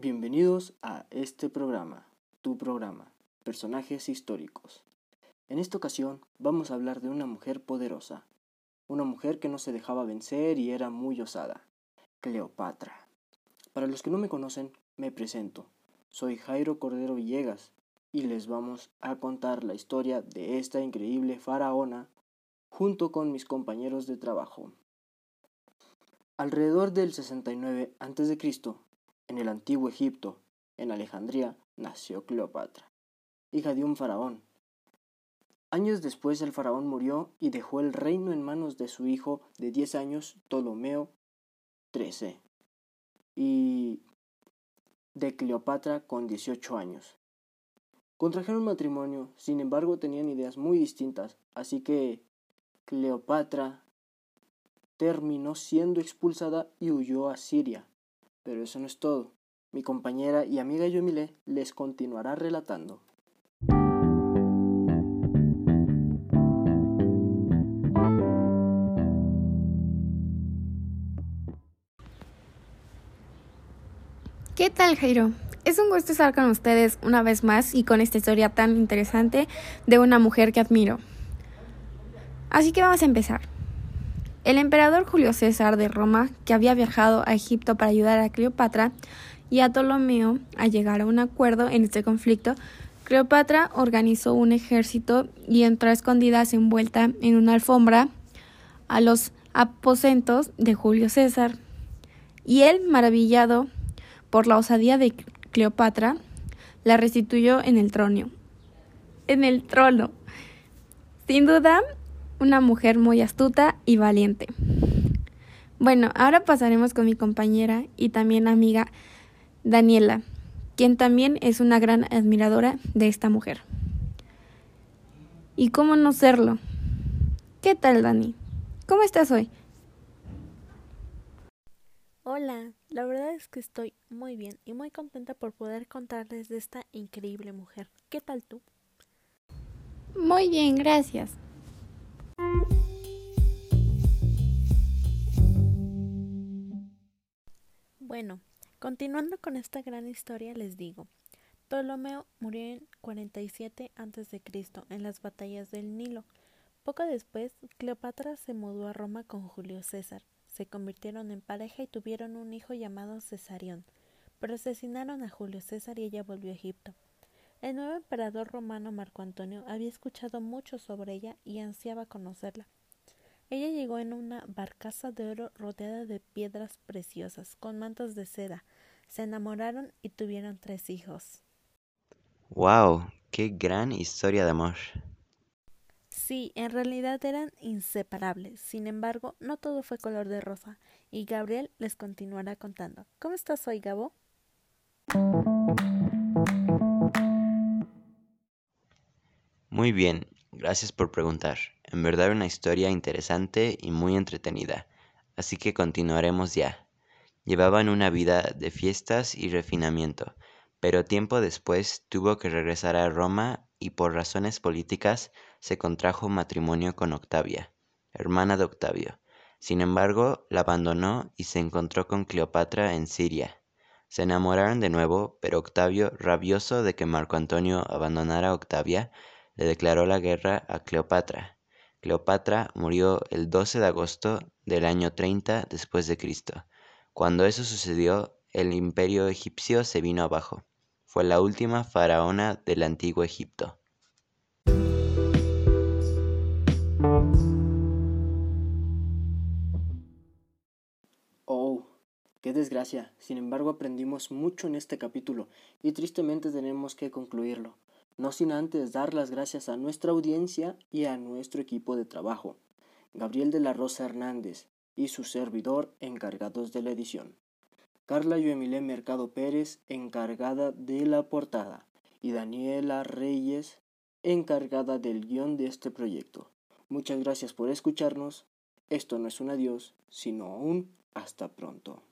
Bienvenidos a este programa, tu programa, Personajes Históricos. En esta ocasión vamos a hablar de una mujer poderosa, una mujer que no se dejaba vencer y era muy osada, Cleopatra. Para los que no me conocen, me presento. Soy Jairo Cordero Villegas y les vamos a contar la historia de esta increíble faraona junto con mis compañeros de trabajo. Alrededor del 69 a.C., en el antiguo Egipto, en Alejandría, nació Cleopatra, hija de un faraón. Años después el faraón murió y dejó el reino en manos de su hijo de 10 años, Ptolomeo XIII, y de Cleopatra con 18 años. Contrajeron matrimonio, sin embargo tenían ideas muy distintas, así que Cleopatra terminó siendo expulsada y huyó a Siria. Pero eso no es todo. Mi compañera y amiga Yomile les continuará relatando. ¿Qué tal, Jairo? Es un gusto estar con ustedes una vez más y con esta historia tan interesante de una mujer que admiro. Así que vamos a empezar. El emperador Julio César de Roma, que había viajado a Egipto para ayudar a Cleopatra y a Ptolomeo a llegar a un acuerdo en este conflicto, Cleopatra organizó un ejército y entró a escondidas envuelta en una alfombra a los aposentos de Julio César. Y él, maravillado por la osadía de Cleopatra, la restituyó en el trono. En el trono. Sin duda, una mujer muy astuta y valiente. Bueno, ahora pasaremos con mi compañera y también amiga Daniela, quien también es una gran admiradora de esta mujer. ¿Y cómo no serlo? ¿Qué tal, Dani? ¿Cómo estás hoy? Hola, la verdad es que estoy muy bien y muy contenta por poder contarles de esta increíble mujer. ¿Qué tal tú? Muy bien, gracias. Bueno, continuando con esta gran historia les digo, Ptolomeo murió en 47 a.C. en las batallas del Nilo. Poco después, Cleopatra se mudó a Roma con Julio César. Se convirtieron en pareja y tuvieron un hijo llamado Cesarión, pero asesinaron a Julio César y ella volvió a Egipto. El nuevo emperador romano Marco Antonio había escuchado mucho sobre ella y ansiaba conocerla. Ella llegó en una barcaza de oro rodeada de piedras preciosas, con mantos de seda. Se enamoraron y tuvieron tres hijos. ¡Wow! ¡Qué gran historia de amor! Sí, en realidad eran inseparables. Sin embargo, no todo fue color de rosa, y Gabriel les continuará contando. ¿Cómo estás hoy, Gabo? Muy bien, gracias por preguntar. En verdad una historia interesante y muy entretenida, así que continuaremos ya. Llevaban una vida de fiestas y refinamiento, pero tiempo después tuvo que regresar a Roma y por razones políticas se contrajo matrimonio con Octavia, hermana de Octavio. Sin embargo, la abandonó y se encontró con Cleopatra en Siria. Se enamoraron de nuevo, pero Octavio, rabioso de que Marco Antonio abandonara a Octavia, le declaró la guerra a Cleopatra. Cleopatra murió el 12 de agosto del año 30 después de Cristo. Cuando eso sucedió, el imperio egipcio se vino abajo. Fue la última faraona del antiguo Egipto. Oh, qué desgracia. Sin embargo, aprendimos mucho en este capítulo y tristemente tenemos que concluirlo no sin antes dar las gracias a nuestra audiencia y a nuestro equipo de trabajo, Gabriel de la Rosa Hernández y su servidor encargados de la edición, Carla Yoemilé Mercado Pérez encargada de la portada y Daniela Reyes encargada del guion de este proyecto. Muchas gracias por escucharnos. Esto no es un adiós, sino un hasta pronto.